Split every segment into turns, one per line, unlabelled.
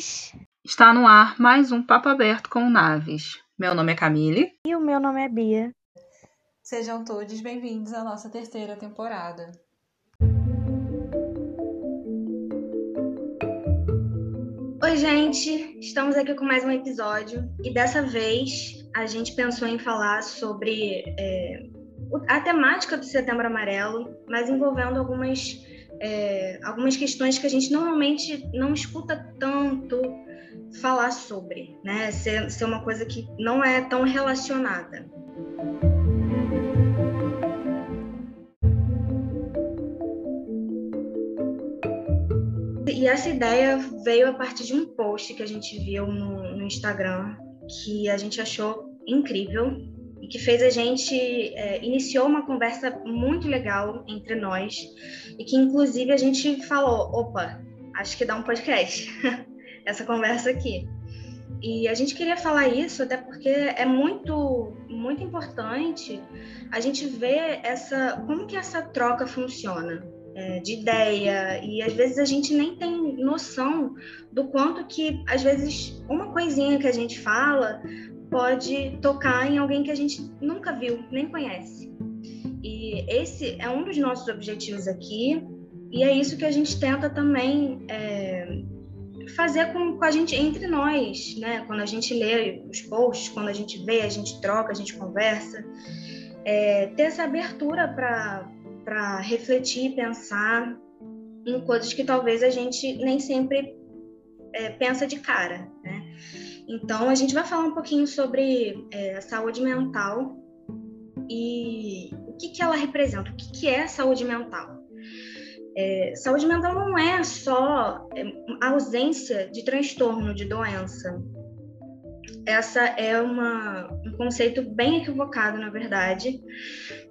naves!
Está no ar mais um Papo Aberto com Naves. Meu nome é Camille.
E o meu nome é Bia.
Sejam todos bem-vindos à nossa terceira temporada.
Oi, gente! Estamos aqui com mais um episódio e dessa vez a gente pensou em falar sobre é, a temática do Setembro Amarelo, mas envolvendo algumas é, algumas questões que a gente normalmente não escuta tanto falar sobre, né? Ser, ser uma coisa que não é tão relacionada. E essa ideia veio a partir de um post que a gente viu no, no Instagram, que a gente achou incrível e que fez a gente é, iniciou uma conversa muito legal entre nós e que inclusive a gente falou, opa, acho que dá um podcast essa conversa aqui. E a gente queria falar isso até porque é muito muito importante a gente ver essa como que essa troca funciona é, de ideia e às vezes a gente nem tem noção do quanto que às vezes uma coisinha que a gente fala pode tocar em alguém que a gente nunca viu, nem conhece. E esse é um dos nossos objetivos aqui, e é isso que a gente tenta também é, fazer com, com, a gente, entre nós, né? Quando a gente lê os posts, quando a gente vê, a gente troca, a gente conversa, é, ter essa abertura para refletir, pensar em coisas que talvez a gente nem sempre é, pensa de cara, né? Então, a gente vai falar um pouquinho sobre é, a saúde mental e o que, que ela representa, o que, que é saúde mental. É, saúde mental não é só é, a ausência de transtorno, de doença. Essa é uma, um conceito bem equivocado, na verdade,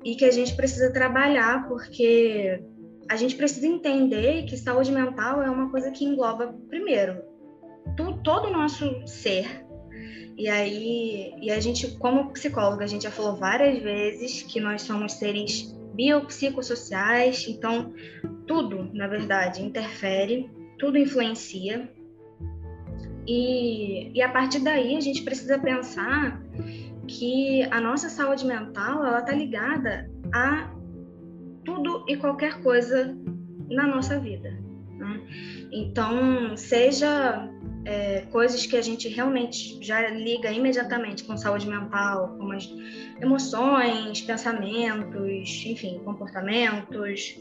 e que a gente precisa trabalhar, porque a gente precisa entender que saúde mental é uma coisa que engloba, primeiro, tu, todo o nosso ser. E aí, e a gente, como psicóloga, a gente já falou várias vezes que nós somos seres biopsicossociais, então tudo, na verdade, interfere, tudo influencia. E, e a partir daí a gente precisa pensar que a nossa saúde mental ela está ligada a tudo e qualquer coisa na nossa vida. Né? Então, seja é, coisas que a gente realmente já liga imediatamente com saúde mental, como as emoções, pensamentos, enfim, comportamentos.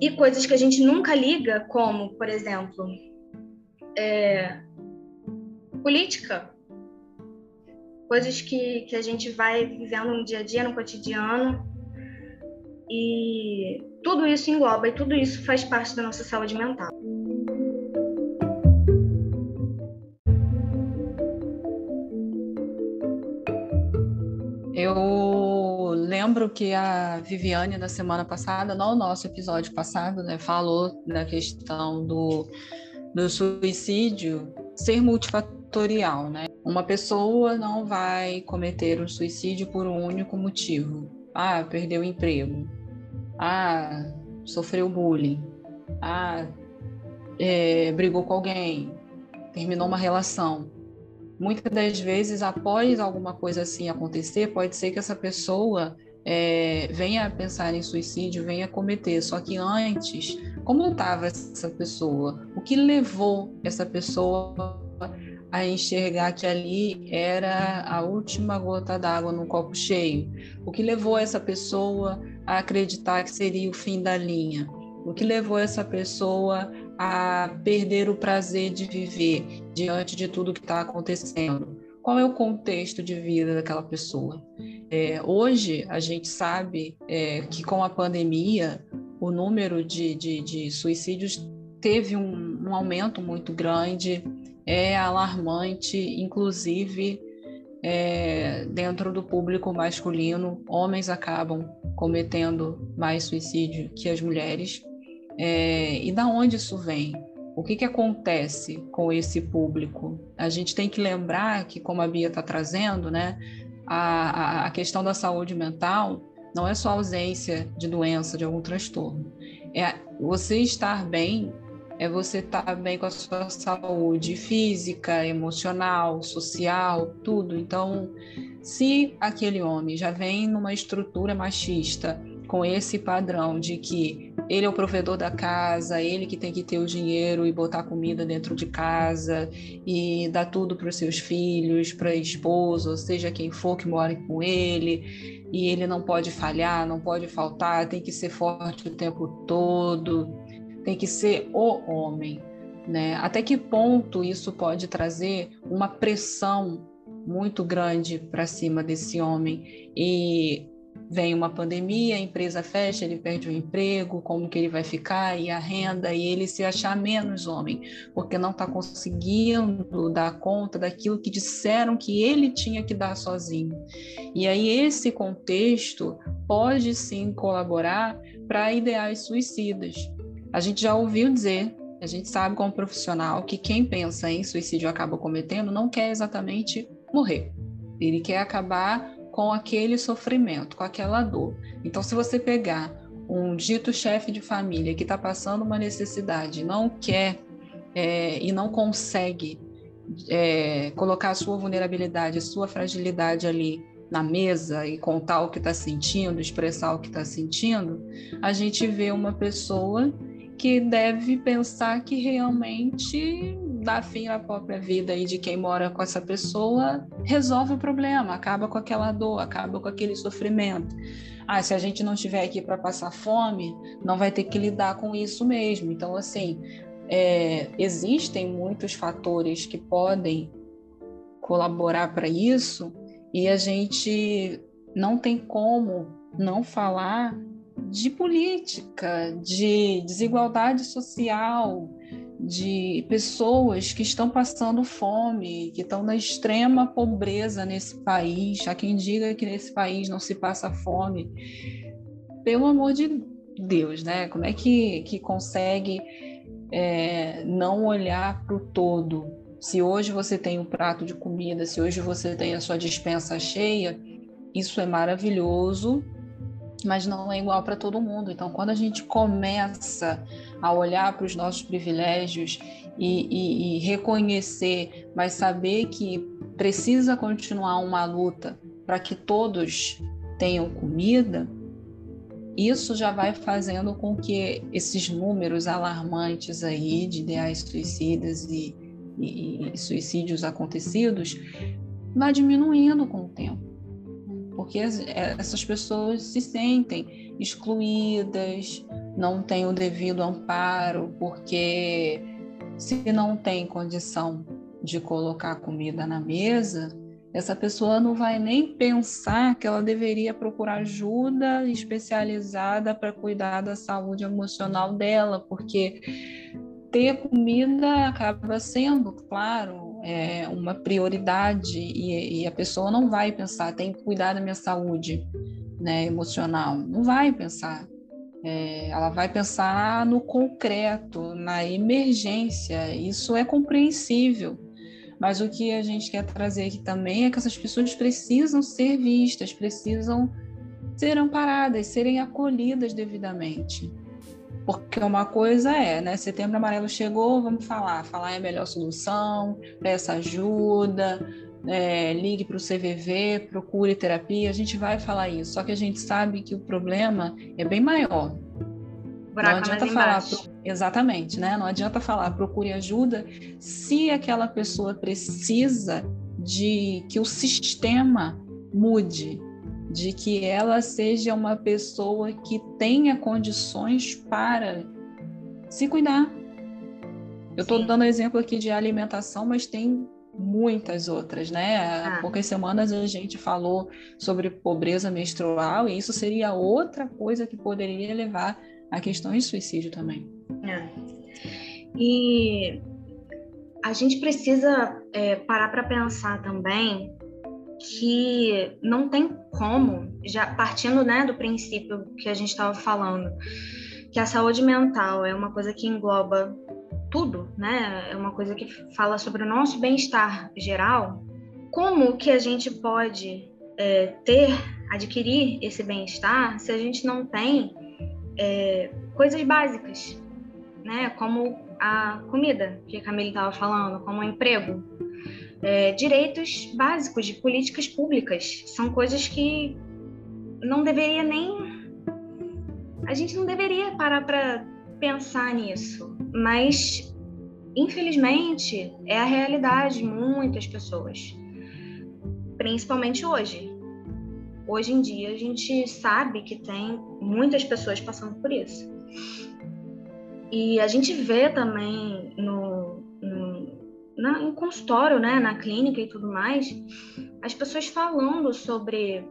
E coisas que a gente nunca liga, como, por exemplo, é, política. Coisas que, que a gente vai vivendo no dia a dia, no cotidiano. E tudo isso engloba e tudo isso faz parte da nossa saúde mental.
Eu lembro que a Viviane, na semana passada, no nosso episódio passado, né, falou da questão do, do suicídio ser multifatorial. Né? Uma pessoa não vai cometer um suicídio por um único motivo. Ah, perdeu o emprego. Ah, sofreu bullying. Ah, é, brigou com alguém. Terminou uma relação muitas das vezes, após alguma coisa assim acontecer, pode ser que essa pessoa é, venha a pensar em suicídio, venha a cometer. Só que antes, como estava essa pessoa? O que levou essa pessoa a enxergar que ali era a última gota d'água no copo cheio? O que levou essa pessoa a acreditar que seria o fim da linha? O que levou essa pessoa a perder o prazer de viver diante de tudo que está acontecendo? Qual é o contexto de vida daquela pessoa? É, hoje, a gente sabe é, que com a pandemia, o número de, de, de suicídios teve um, um, aumento muito grande, é alarmante, inclusive é, dentro do público masculino, homens acabam cometendo mais suicídio que as mulheres. É, e da onde isso vem? O que, que acontece com esse público? A gente tem que lembrar que, como a Bia está trazendo, né, a, a, questão da saúde mental não é só ausência de doença, de algum transtorno. É você estar bem é você estar bem com a sua saúde física, emocional, social, tudo. Então, se aquele homem já vem numa estrutura machista, com esse padrão de que ele é o provedor da casa, ele que tem que ter o dinheiro e botar comida dentro de casa e dar tudo para os seus filhos, para a esposa, ou seja quem for que more com ele, e ele não pode falhar, não pode faltar, tem que ser forte o tempo todo, tem que ser o homem. Né? Até que ponto isso pode trazer uma pressão muito grande para cima desse homem e vem uma pandemia, a empresa fecha, ele perde o emprego, como que ele vai ficar e a renda e ele se achar menos homem, porque não está conseguindo dar conta daquilo que disseram que ele tinha que dar sozinho. E aí esse contexto pode sim colaborar para ideais suicidas. A gente já ouviu dizer, a gente sabe como profissional que quem pensa em suicídio acaba cometendo não quer exatamente morrer. Ele quer acabar com aquele sofrimento, com aquela dor. Então, se você pegar um dito chefe de família que está passando uma necessidade, não quer é, e não consegue é, colocar a sua vulnerabilidade, a sua fragilidade ali na mesa e contar o que está sentindo, expressar o que está sentindo, a gente vê uma pessoa que deve pensar que realmente dar fim à própria vida e de quem mora com essa pessoa resolve o problema, acaba com aquela dor, acaba com aquele sofrimento. Ah, se a gente não estiver aqui para passar fome, não vai ter que lidar com isso mesmo. Então, assim, é, existem muitos fatores que podem colaborar para isso e a gente não tem como não falar de política, de desigualdade social, de pessoas que estão passando fome, que estão na extrema pobreza nesse país. Há quem diga que nesse país não se passa fome. Pelo amor de Deus, né? Como é que, que consegue é, não olhar para o todo? Se hoje você tem um prato de comida, se hoje você tem a sua dispensa cheia, isso é maravilhoso, mas não é igual para todo mundo. Então, quando a gente começa a olhar para os nossos privilégios e, e, e, reconhecer, mas saber que precisa continuar uma luta para que todos tenham comida, isso já vai fazendo com que esses números alarmantes aí de ideais suicidas e, e suicídios acontecidos vá diminuindo com o tempo porque essas pessoas se sentem excluídas, não têm o devido amparo, porque se não tem condição de colocar comida na mesa, essa pessoa não vai nem pensar que ela deveria procurar ajuda especializada para cuidar da saúde emocional dela, porque ter comida acaba sendo, claro, é, uma prioridade e, e, a pessoa não vai pensar, tem que cuidar da minha saúde né, emocional. Não vai pensar. É, ela vai pensar no concreto, na emergência. Isso é compreensível. Mas o que a gente quer trazer aqui também é que essas pessoas precisam ser vistas, precisam ser amparadas, serem acolhidas devidamente. Porque uma coisa é, né? Setembro Amarelo chegou, vamos falar. Falar é a melhor solução, peça ajuda, é, ligue para o CVV, procure terapia. A gente vai falar isso. Só que a gente sabe que o problema é bem maior.
Buraco não adianta falar, pro...
exatamente, né? Não adianta falar, procure ajuda se aquela pessoa precisa de que o sistema mude, de que ela seja uma pessoa que tenha condições para se cuidar. Eu estou dando exemplo aqui de alimentação, mas tem muitas outras, né? Há ah. poucas semanas a gente falou sobre pobreza menstrual e isso seria outra coisa que poderia levar a questões de suicídio também.
É. E a gente precisa é, parar para pensar também que não tem como, já partindo né, do princípio que a gente estava falando, que a saúde mental é uma coisa que engloba tudo, né? É uma coisa que fala sobre o nosso bem-estar geral. Como que a gente pode é, ter, adquirir esse bem-estar se a gente não tem é, coisas básicas, né? Como a comida, que a Camille estava falando, como o emprego. É, direitos básicos de políticas públicas. São coisas que não deveria nem. A gente não deveria parar para pensar nisso. Mas, infelizmente, é a realidade de muitas pessoas. Principalmente hoje. Hoje em dia, a gente sabe que tem muitas pessoas passando por isso. E a gente vê também no, no, na, no consultório, né, na clínica e tudo mais, as pessoas falando sobre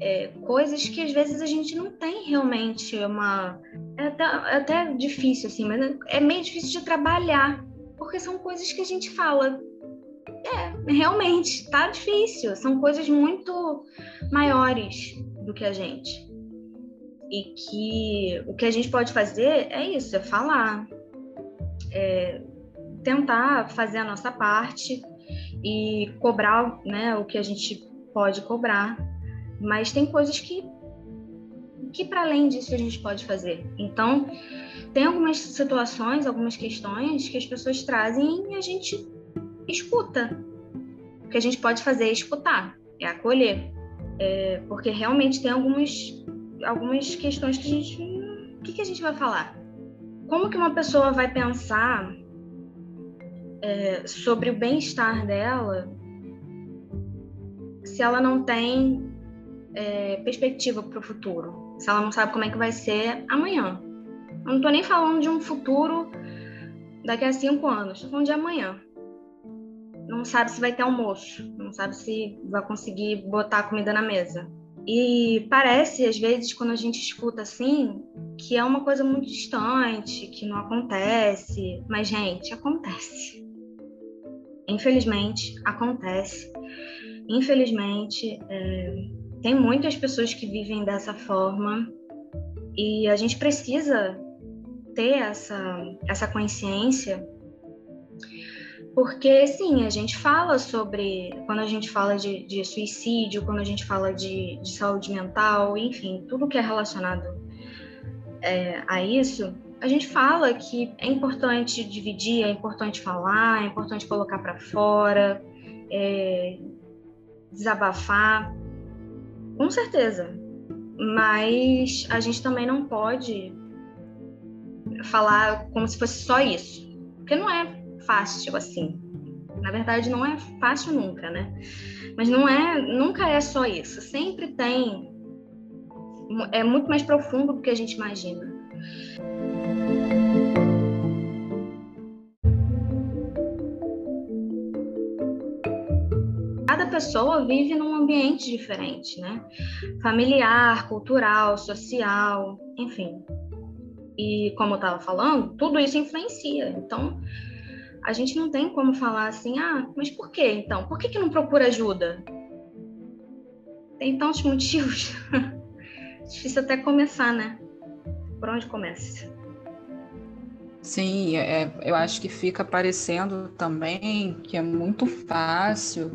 é, coisas que às vezes a gente não tem realmente uma. É até, é até difícil, assim, mas é meio difícil de trabalhar, porque são coisas que a gente fala. É, realmente, tá difícil. São coisas muito maiores do que a gente. E que o que a gente pode fazer é isso, é falar, é tentar fazer a nossa parte e cobrar né, o que a gente pode cobrar. Mas tem coisas que, que para além disso a gente pode fazer. Então, tem algumas situações, algumas questões que as pessoas trazem e a gente escuta. O que a gente pode fazer é escutar, é acolher. É, porque realmente tem algumas algumas questões que a gente. O que, que a gente vai falar? Como que uma pessoa vai pensar é, sobre o bem-estar dela se ela não tem é, perspectiva para o futuro? Se ela não sabe como é que vai ser amanhã? Eu não estou nem falando de um futuro daqui a cinco anos, estou falando de amanhã. Não sabe se vai ter almoço, não sabe se vai conseguir botar comida na mesa e parece, às vezes, quando a gente escuta assim, que é uma coisa muito distante, que não acontece. Mas, gente, acontece. Infelizmente, acontece. Infelizmente, é, tem muitas pessoas que vivem dessa forma e a gente precisa ter essa, essa consciência porque, sim, a gente fala sobre. Quando a gente fala de, de suicídio, quando a gente fala de, de, saúde mental, enfim, tudo que é relacionado é, a isso, a gente fala que é importante dividir, é importante falar, é importante colocar para fora, é, desabafar. Com certeza. Mas a gente também não pode falar como se fosse só isso. Porque não é fácil assim. Na verdade, não é fácil nunca, né? Mas não é, nunca é só isso. Sempre tem, é muito mais profundo do que a gente imagina. Pessoa vive num ambiente diferente, né? Familiar, cultural, social, enfim. E como eu estava falando, tudo isso influencia. Então, a gente não tem como falar assim, ah, mas por que então? Por que, que não procura ajuda? Tem tantos motivos. Difícil até começar, né? Por onde começa?
Sim, é, é, eu acho que fica parecendo também que é muito fácil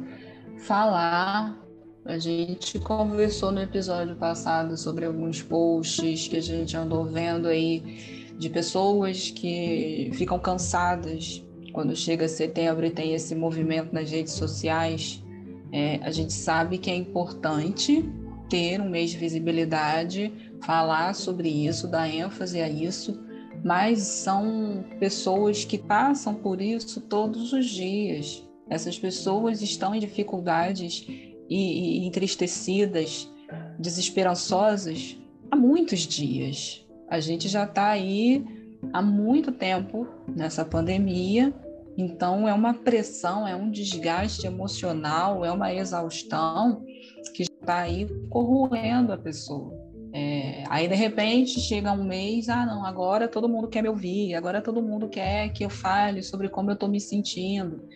falar. A gente conversou no episódio passado sobre alguns posts que a gente andou vendo aí de pessoas que ficam cansadas quando chega setembro e tem esse movimento nas redes sociais, é, a gente sabe que é importante ter um mês de visibilidade, falar sobre isso, dar ênfase a isso, mas são pessoas que passam por isso todos os dias. Essas pessoas estão em dificuldades e, e entristecidas, desesperançosas há muitos dias. A gente já está aí há muito tempo nessa pandemia então, é uma pressão, é um desgaste emocional, é uma exaustão que está aí corroendo a pessoa. É, aí, de repente, chega um mês, ah, não, agora todo mundo quer me ouvir, agora todo mundo quer que eu fale sobre como eu estou me sentindo.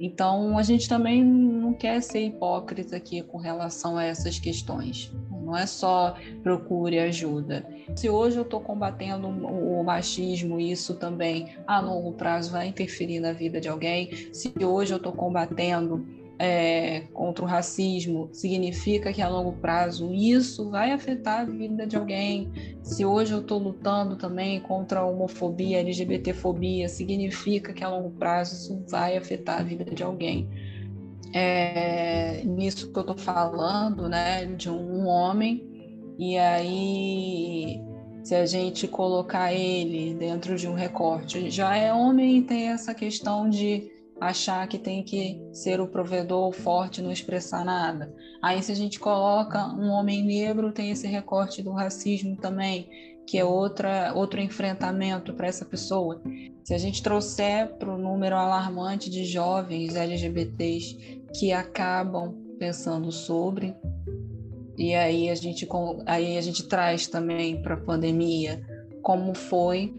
Então, a gente também não quer ser hipócrita aqui com relação a essas questões. Não é só procure ajuda. Se hoje eu estou combatendo o machismo, isso também a longo prazo vai interferir na vida de alguém. Se hoje eu estou combatendo é, contra o racismo significa que a longo prazo isso vai afetar a vida de alguém. Se hoje eu estou lutando também contra a homofobia, LGBTfobia, significa que a longo prazo isso vai afetar a vida de alguém. É, nisso que eu estou falando, né, de um homem, e aí se a gente colocar ele dentro de um recorte, já é homem e tem essa questão de achar que tem que ser o provedor forte, não expressar nada. Aí, se a gente coloca um homem negro, tem esse recorte do racismo também, que é outra, outro enfrentamento para essa pessoa. Se a gente trouxer para o número alarmante de jovens LGBTs que acabam pensando sobre, e aí a gente, aí a gente traz também para a pandemia como foi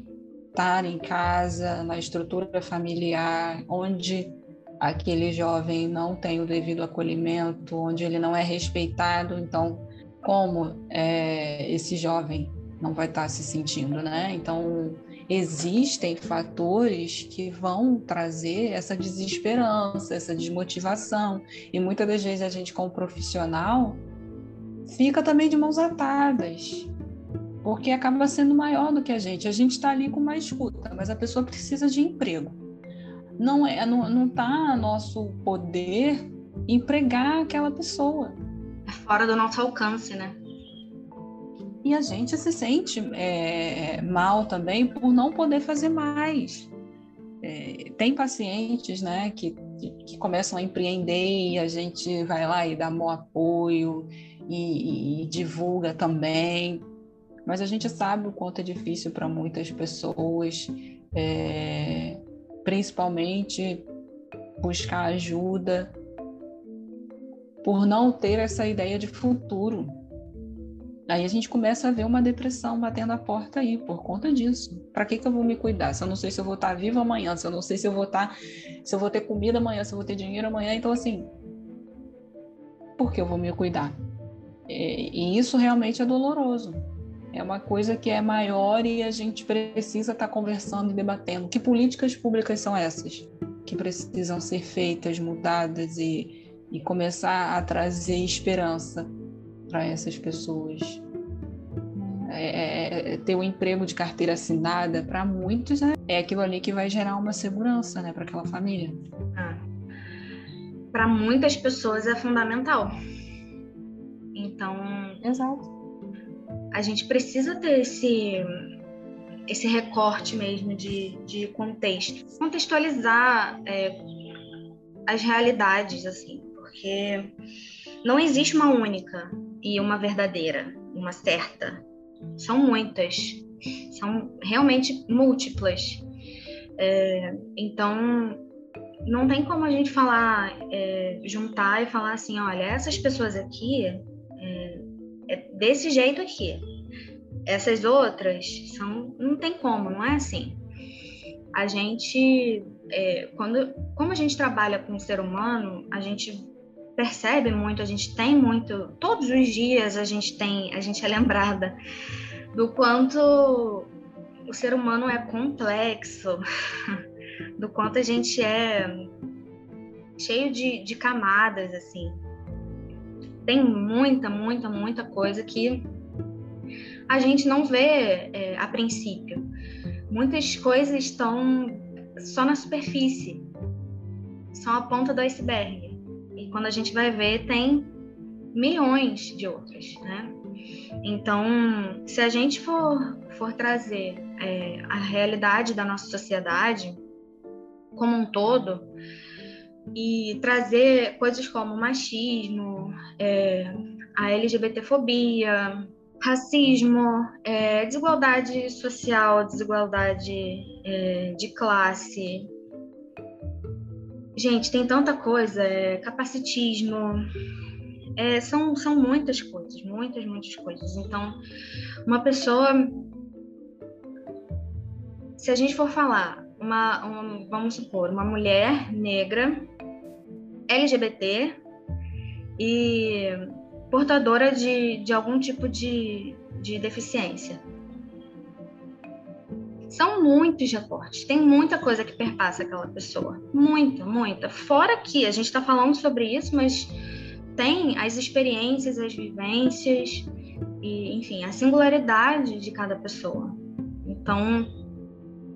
estar em casa, na estrutura familiar, onde aquele jovem não tem o devido acolhimento, onde ele não é respeitado, então como é, esse jovem não vai estar se sentindo, né? Então existem fatores que vão trazer essa desesperança, essa desmotivação e muitas das vezes a gente como profissional fica também de mãos atadas, porque acaba sendo maior do que a gente. A gente está ali com uma escuta, mas a pessoa precisa de emprego. Não é, não, não tá nosso poder empregar aquela pessoa.
É fora do nosso alcance, né?
E a gente se sente é, mal também por não poder fazer mais. É, tem pacientes, né, que, que, começam a empreender e a gente vai lá e dá bom apoio e, e divulga também mas a gente sabe o quanto é difícil para muitas pessoas, é, principalmente buscar ajuda por não ter essa ideia de futuro. Aí a gente começa a ver uma depressão batendo a porta aí por conta disso. Para que, que eu vou me cuidar? Se eu não sei se eu vou estar viva amanhã, se eu não sei se eu vou estar, se eu vou ter comida amanhã, se eu vou ter dinheiro amanhã, então assim, por que eu vou me cuidar? É, e isso realmente é doloroso é uma coisa que é maior e a gente precisa estar tá conversando e debatendo. Que políticas públicas são essas que precisam ser feitas, mudadas e, e começar a trazer esperança para essas pessoas? É, é, é ter um emprego de carteira assinada para muitos né? é aquilo ali que vai gerar uma segurança né, para aquela família. Ah.
Para muitas pessoas é fundamental. Então,
exato
a gente precisa ter esse, esse recorte mesmo de, de contexto. Contextualizar é, as realidades, assim, porque não existe uma única e uma verdadeira, uma certa. São muitas, são realmente múltiplas. É, então, não tem como a gente falar, é, juntar e falar assim: olha, essas pessoas aqui é desse jeito aqui. Essas outras são, não tem como, não é assim. A gente, é, quando, como a gente trabalha com o ser humano, a gente percebe muito, a gente tem muito, todos os dias a gente tem, a gente é lembrada do quanto o ser humano é complexo, do quanto a gente é cheio de, de camadas, assim tem muita, muita, muita coisa que a gente não vê é, a princípio. Muitas coisas estão só na superfície, são a ponta do iceberg. E quando a gente vai ver, tem milhões de outras, né? Então, se a gente for, for trazer é, a realidade da nossa sociedade como um todo, e trazer coisas como machismo, é, a LGBTfobia, racismo, é, desigualdade social, desigualdade é, de classe. Gente, tem tanta coisa, é, capacitismo, é, são, são muitas coisas, muitas, muitas coisas. Então, uma pessoa, se a gente for falar, uma, uma vamos supor, uma mulher negra LGBT e portadora de, de algum tipo de, de deficiência. São muitos recortes, tem muita coisa que perpassa aquela pessoa. Muita, muita. Fora que a gente está falando sobre isso, mas tem as experiências, as vivências, e, enfim, a singularidade de cada pessoa. Então,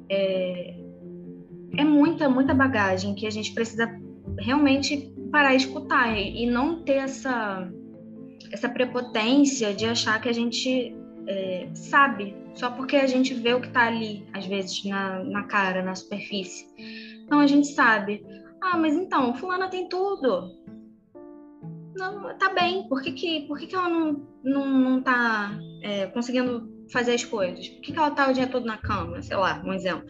é, é muita, muita bagagem que a gente precisa realmente parar e escutar e, não ter essa, essa prepotência de achar que a gente é, sabe, só porque a gente vê o que está ali, às vezes, na, na cara, na superfície. Então a gente sabe. Ah, mas então, fulana tem tudo. Não, tá bem. Por que, que, por que, que ela não, não, não tá é, conseguindo fazer as coisas? Por que, que ela tá o dia todo na cama? Sei lá, um exemplo.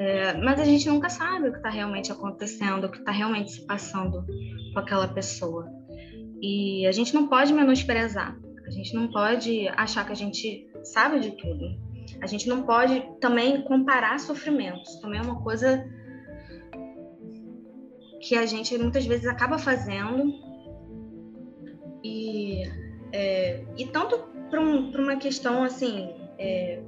É, mas a gente nunca sabe o que está realmente acontecendo, o que está realmente se passando com aquela pessoa. E a gente não pode menosprezar. A gente não pode achar que a gente sabe de tudo. A gente não pode também comparar sofrimentos. Também é uma coisa que a gente muitas vezes acaba fazendo. E, é, e tanto para um, uma questão assim. É,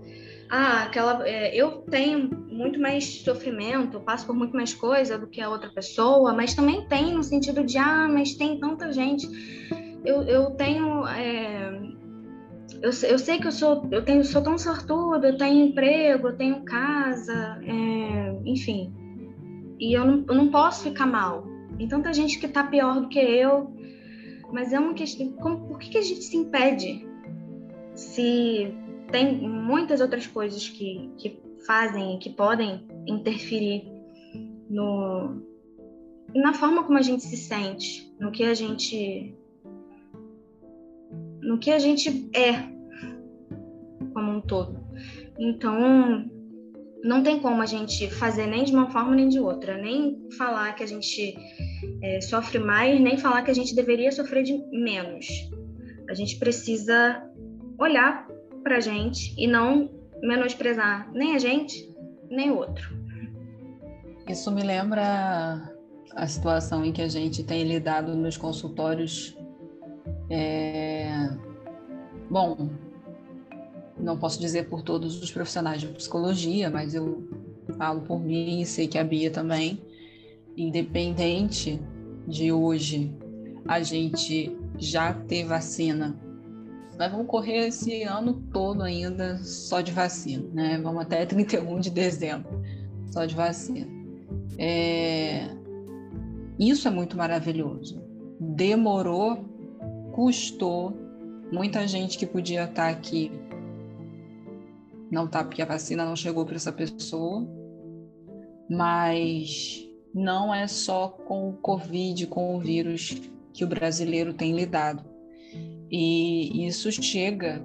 ah, aquela, é, eu tenho muito mais sofrimento, passo por muito mais coisa do que a outra pessoa, mas também tem no sentido de, ah, mas tem tanta gente eu, eu tenho. É, eu, eu sei que eu sou, eu tenho, sou tão sortuda, eu tenho emprego, eu tenho casa, é, enfim. E eu não, eu não posso ficar mal. Tem tanta gente que está pior do que eu. Mas é uma questão. Como, por que, que a gente se impede? Se tem muitas outras coisas que, que fazem, que podem interferir no, na forma como a gente se sente, no que a gente no que a gente é como um todo. Então, não tem como a gente fazer nem de uma forma nem de outra, nem falar que a gente é, sofre mais, nem falar que a gente deveria sofrer de menos. A gente precisa olhar para gente e não menosprezar nem a gente, nem o outro.
Isso me lembra a situação em que a gente tem lidado nos consultórios é... Bom, não posso dizer por todos os profissionais de psicologia, mas eu falo por mim e sei que a Bia também. Independente de hoje a gente já ter vacina, nós vamos correr esse ano todo ainda só de vacina, né? Vamos até 31 de dezembro só de vacina. É... Isso é muito maravilhoso. Demorou custou muita gente que podia estar aqui não tá porque a vacina não chegou para essa pessoa, mas não é só com o Covid, com o vírus que o brasileiro tem lidado. E isso chega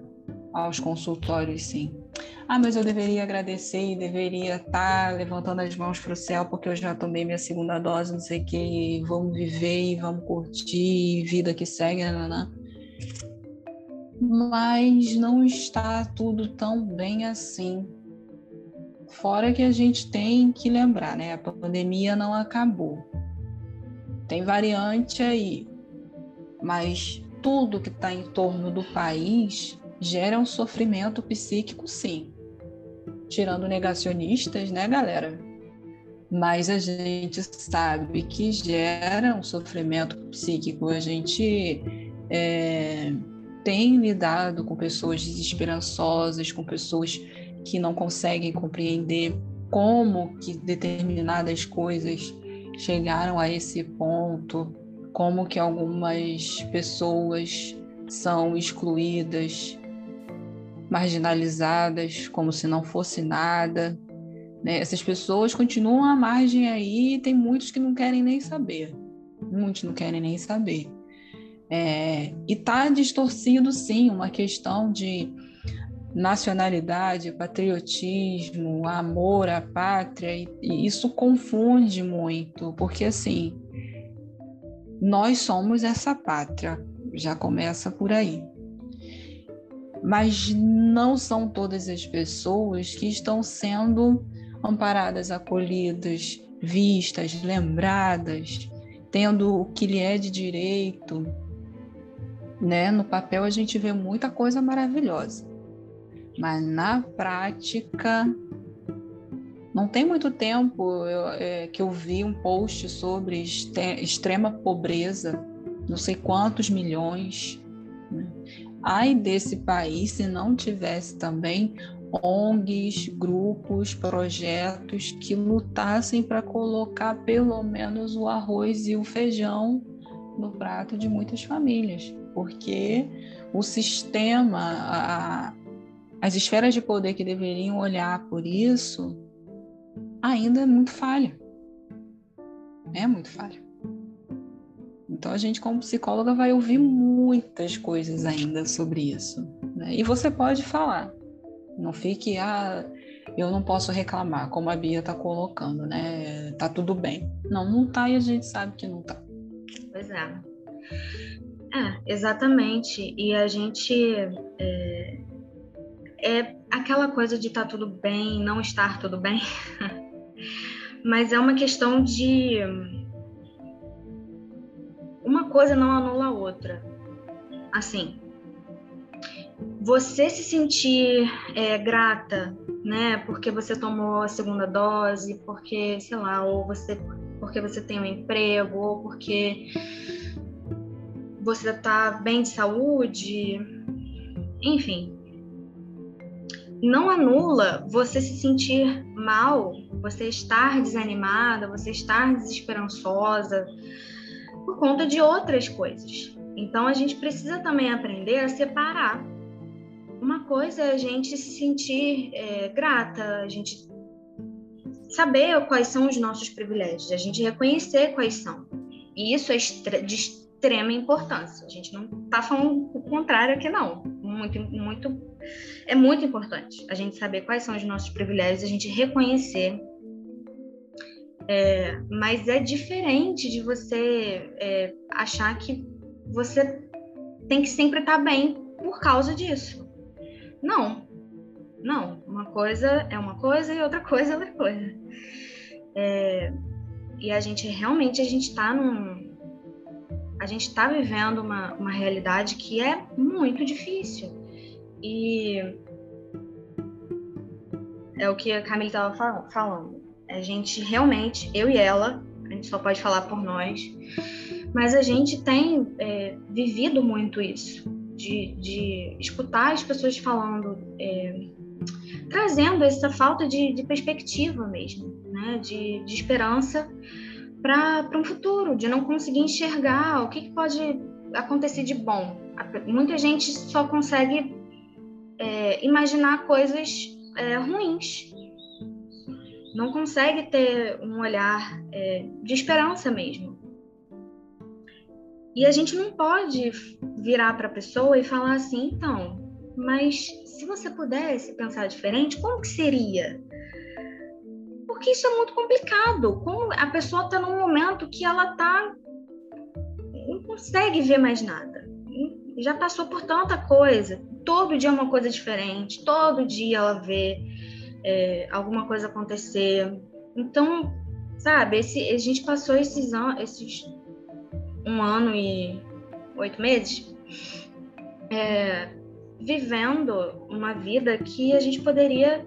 aos consultórios, sim. Ah, mas eu deveria agradecer e deveria estar tá levantando as mãos para o céu porque eu já tomei minha segunda dose, não sei o que, vamos viver e vamos curtir, vida que segue, né? né, né mas não está tudo tão bem assim. Fora que a gente tem que lembrar, né? A pandemia não acabou. Tem variante aí, mas tudo que está em torno do país gera um sofrimento psíquico, sim. Tirando negacionistas, né, galera? Mas a gente sabe que gera um sofrimento psíquico. A gente é, tem lidado com pessoas desesperançosas, com pessoas que não conseguem compreender como que determinadas coisas chegaram a esse ponto, como que algumas pessoas são excluídas, marginalizadas, como se não fosse nada. Né? Essas pessoas continuam à margem aí e tem muitos que não querem nem saber. Muitos não querem nem saber. É, e está distorcido, sim, uma questão de nacionalidade, patriotismo, amor à pátria, e, e isso confunde muito, porque assim, nós somos essa pátria, já começa por aí. Mas não são todas as pessoas que estão sendo amparadas, acolhidas, vistas, lembradas, tendo o que lhe é de direito, né? No papel a gente vê muita coisa maravilhosa, Mas na prática, não tem muito tempo eu, é, que eu vi um post sobre extrema pobreza, não sei quantos milhões. Né? Ai desse país se não tivesse também ONGs, grupos, projetos que lutassem para colocar pelo menos o arroz e o feijão no prato de muitas famílias, porque o sistema, a, as esferas de poder que deveriam olhar por isso ainda é muito falha. É muito falha. Então a gente, como psicóloga, vai ouvir muitas coisas ainda sobre isso. Né? E você pode falar. Não fique, ah, eu não posso reclamar, como a Bia está colocando, né? Tá tudo bem. Não, não tá e a gente sabe que não tá.
Pois é. É, exatamente. E a gente. É, é aquela coisa de tá tudo bem, não estar tudo bem. Mas é uma questão de. Uma coisa não anula a outra. Assim, você se sentir é, grata, né, porque você tomou a segunda dose, porque, sei lá, ou você, porque você tem um emprego, ou porque você está bem de saúde, enfim. Não anula você se sentir mal, você estar desanimada, você estar desesperançosa por conta de outras coisas. Então a gente precisa também aprender a separar. Uma coisa é a gente se sentir é, grata, a gente saber quais são os nossos privilégios, a gente reconhecer quais são. E isso é de extrema importância. A gente não está falando o contrário aqui, não. Muito, muito, é muito importante a gente saber quais são os nossos privilégios, a gente reconhecer. É, mas é diferente de você é, achar que você tem que sempre estar tá bem por causa disso. Não, não. Uma coisa é uma coisa e outra coisa é outra coisa. É, e a gente realmente a gente está num, a gente está vivendo uma, uma realidade que é muito difícil. E é o que a Camila estava falando. A gente realmente, eu e ela, a gente só pode falar por nós, mas a gente tem é, vivido muito isso, de, de, escutar as pessoas falando, é, trazendo essa falta de, de perspectiva mesmo, né, de, de esperança para um futuro, de não conseguir enxergar o que, que, pode acontecer de bom. Muita gente só consegue é, imaginar coisas é, ruins, não consegue ter um olhar é, de esperança mesmo. E a gente não pode virar para a pessoa e falar assim, então, mas se você pudesse pensar diferente, como que seria? porque isso é muito complicado. Como a pessoa está num momento que ela tá não consegue ver mais nada. Já passou por tanta coisa. Todo dia é uma coisa diferente. Todo dia ela vê é, alguma coisa acontecer. Então, sabe, esse, a gente passou esses, an esses um ano e oito meses é, vivendo uma vida que a gente poderia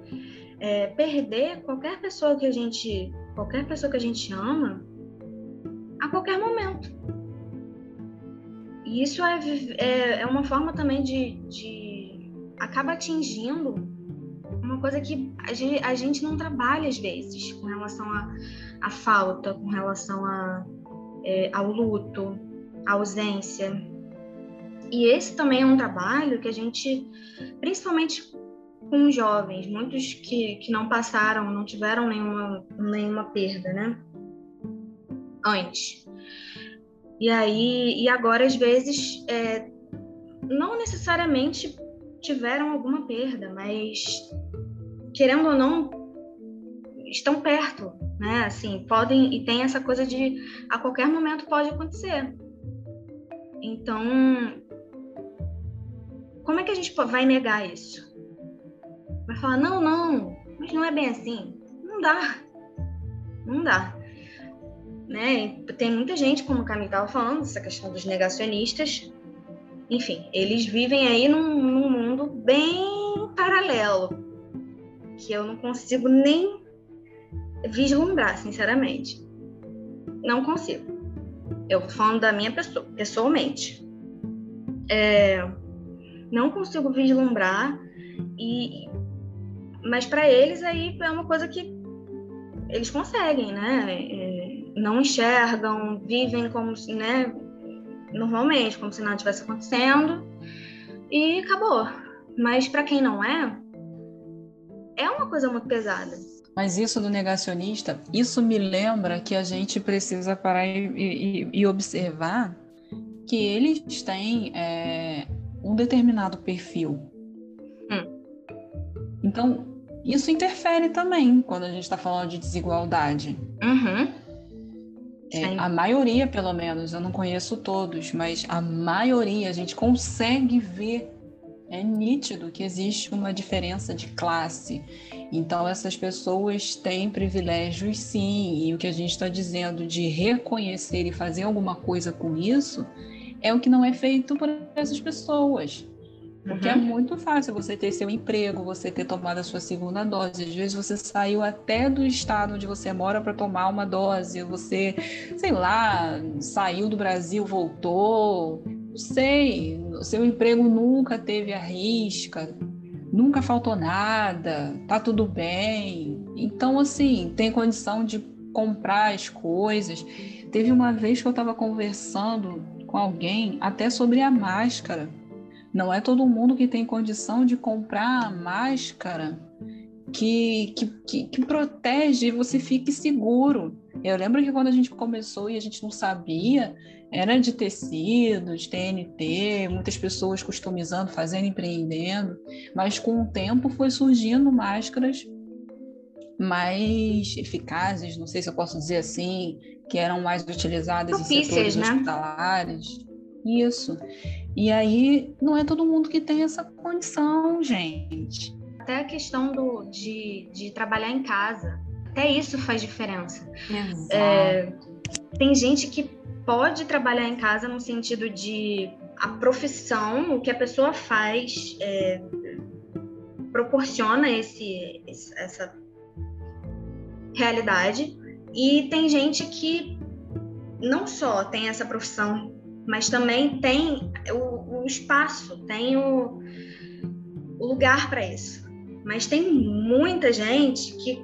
é, perder qualquer pessoa que a gente, qualquer pessoa que a gente ama, a qualquer momento. E isso é, é, é uma forma também de, de acaba atingindo uma coisa que a gente, a gente não trabalha às vezes com relação à falta, com relação a, é, ao luto, à ausência. E esse também é um trabalho que a gente, principalmente com jovens, muitos que, que não passaram, não tiveram nenhuma, nenhuma perda, né? Antes. E aí, e agora, às vezes, é, não necessariamente tiveram alguma perda, mas, querendo ou não, estão perto, né? Assim, podem, e tem essa coisa de a qualquer momento pode acontecer. Então, como é que a gente vai negar isso? vai falar: não, não, mas não é bem assim. Não dá. Não dá. Né? Tem muita gente, como o Camille estava falando, essa questão dos negacionistas. Enfim, eles vivem aí num, num mundo bem para, paralelo que eu não consigo nem vislumbrar, sinceramente. Não consigo. Eu falando da minha pessoa, pessoalmente. É, não consigo vislumbrar e mas para eles aí é uma coisa que eles conseguem, né? É, não enxergam, vivem como se, né? Normalmente, como se nada tivesse acontecendo e acabou. Mas para quem não é, é uma coisa muito pesada.
Mas isso do negacionista, isso me lembra que a gente precisa parar e, e, e observar que eles têm é, um determinado perfil. Hum. Então, isso interfere também quando a gente está falando de desigualdade.
Uhum.
É, a maioria, pelo menos, eu não conheço todos, mas a maioria a gente consegue ver é nítido que existe uma diferença de classe. Então, essas pessoas têm privilégios, sim, e o que a gente está dizendo de reconhecer e fazer alguma coisa com isso é o que não é feito por essas pessoas. Porque é uhum. é muito fácil você ter seu emprego, você ter tomado a sua segunda dose. Às vezes você saiu até do estado onde você mora para tomar uma dose, você, sei lá, saiu do Brasil, voltou, não sei, o seu emprego nunca teve a risca, nunca faltou nada, tá tudo bem. Então, assim, tem condição de comprar as coisas. Teve uma vez que eu estava conversando com alguém até sobre a máscara. Não é todo mundo que tem condição de comprar a máscara que, que, que, que protege e você fique seguro. Eu lembro que quando a gente começou e a gente não sabia, era de tecidos, TNT, muitas pessoas customizando, fazendo, empreendendo, mas com o tempo foi surgindo máscaras mais eficazes, não sei se eu posso dizer assim, que eram mais utilizadas Propícias, em setores né? hospitalares. Isso. E aí não é todo mundo que tem essa condição, gente.
Até a questão do, de, de trabalhar em casa, até isso faz diferença. É, tem gente que pode trabalhar em casa no sentido de a profissão, o que a pessoa faz, é, proporciona esse, essa realidade. E tem gente que não só tem essa profissão, mas também tem o, o espaço, tem o, o lugar para isso. Mas tem muita gente que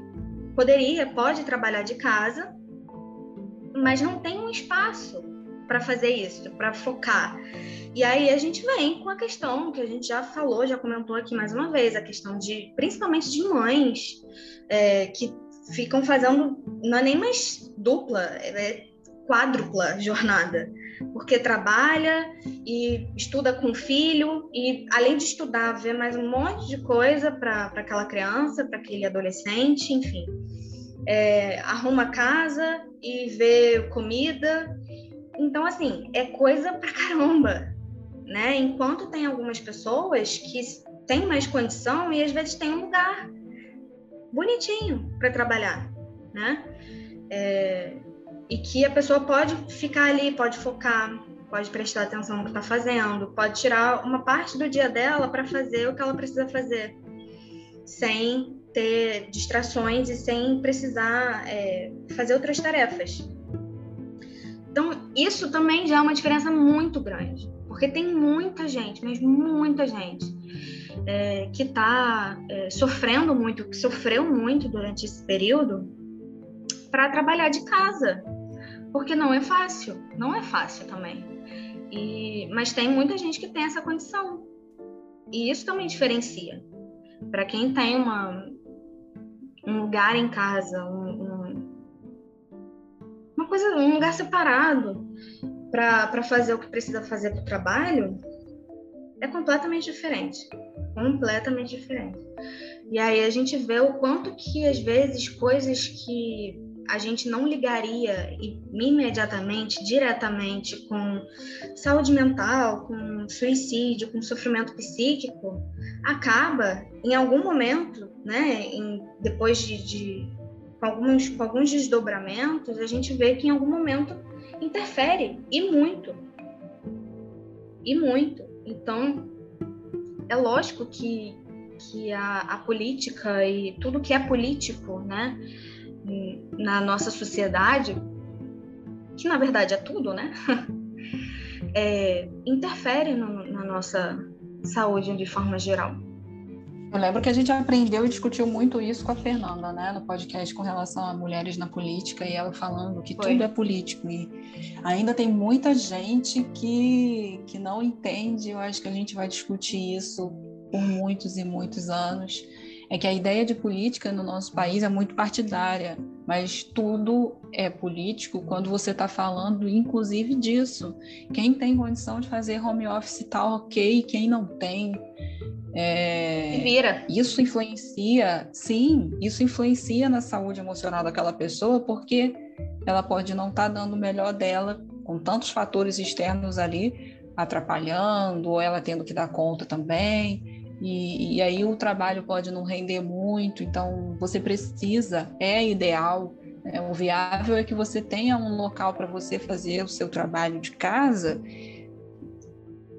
poderia, pode trabalhar de casa, mas não tem um espaço para fazer isso, para focar. E aí a gente vem com a questão que a gente já falou, já comentou aqui mais uma vez, a questão de, principalmente de mães, é, que ficam fazendo, não é nem mais dupla, é quádrupla jornada, porque trabalha e estuda com o filho, e além de estudar, vê mais um monte de coisa para aquela criança, para aquele adolescente, enfim é, arruma casa e vê comida. Então, assim, é coisa pra caramba, né? Enquanto tem algumas pessoas que têm mais condição e às vezes tem um lugar bonitinho para trabalhar, né? É, e que a pessoa pode ficar ali, pode focar, pode prestar atenção no que está fazendo, pode tirar uma parte do dia dela para fazer o que ela precisa fazer, sem ter distrações e sem precisar é, fazer outras tarefas. Então, isso também já é uma diferença muito grande, porque tem muita gente, mas muita gente, é, que está é, sofrendo muito, que sofreu muito durante esse período para trabalhar de casa, porque não é fácil, não é fácil também. E, mas tem muita gente que tem essa condição. E isso também diferencia. Para quem tem uma, um lugar em casa, um, um, uma coisa, um lugar separado para fazer o que precisa fazer para o trabalho, é completamente diferente. Completamente diferente. E aí a gente vê o quanto que às vezes coisas que a gente não ligaria imediatamente, diretamente com saúde mental, com suicídio, com sofrimento psíquico, acaba em algum momento, né, em, depois de, de com, alguns, com alguns desdobramentos, a gente vê que em algum momento interfere e muito. E muito. Então, é lógico que que a, a política e tudo que é político, né, na nossa sociedade, que na verdade é tudo, né, é, interfere no, na nossa saúde de forma geral.
Eu lembro que a gente aprendeu e discutiu muito isso com a Fernanda, né, no podcast com relação a mulheres na política e ela falando que Foi. tudo é político e ainda tem muita gente que, que não entende. Eu acho que a gente vai discutir isso por muitos e muitos anos. É que a ideia de política no nosso país é muito partidária, mas tudo é político quando você está falando, inclusive, disso. Quem tem condição de fazer home office está ok, quem não tem
é, vira.
Isso influencia, sim, isso influencia na saúde emocional daquela pessoa, porque ela pode não estar tá dando o melhor dela, com tantos fatores externos ali atrapalhando, ou ela tendo que dar conta também. E, e aí o trabalho pode não render muito, então você precisa, é ideal é, o viável é que você tenha um local para você fazer o seu trabalho de casa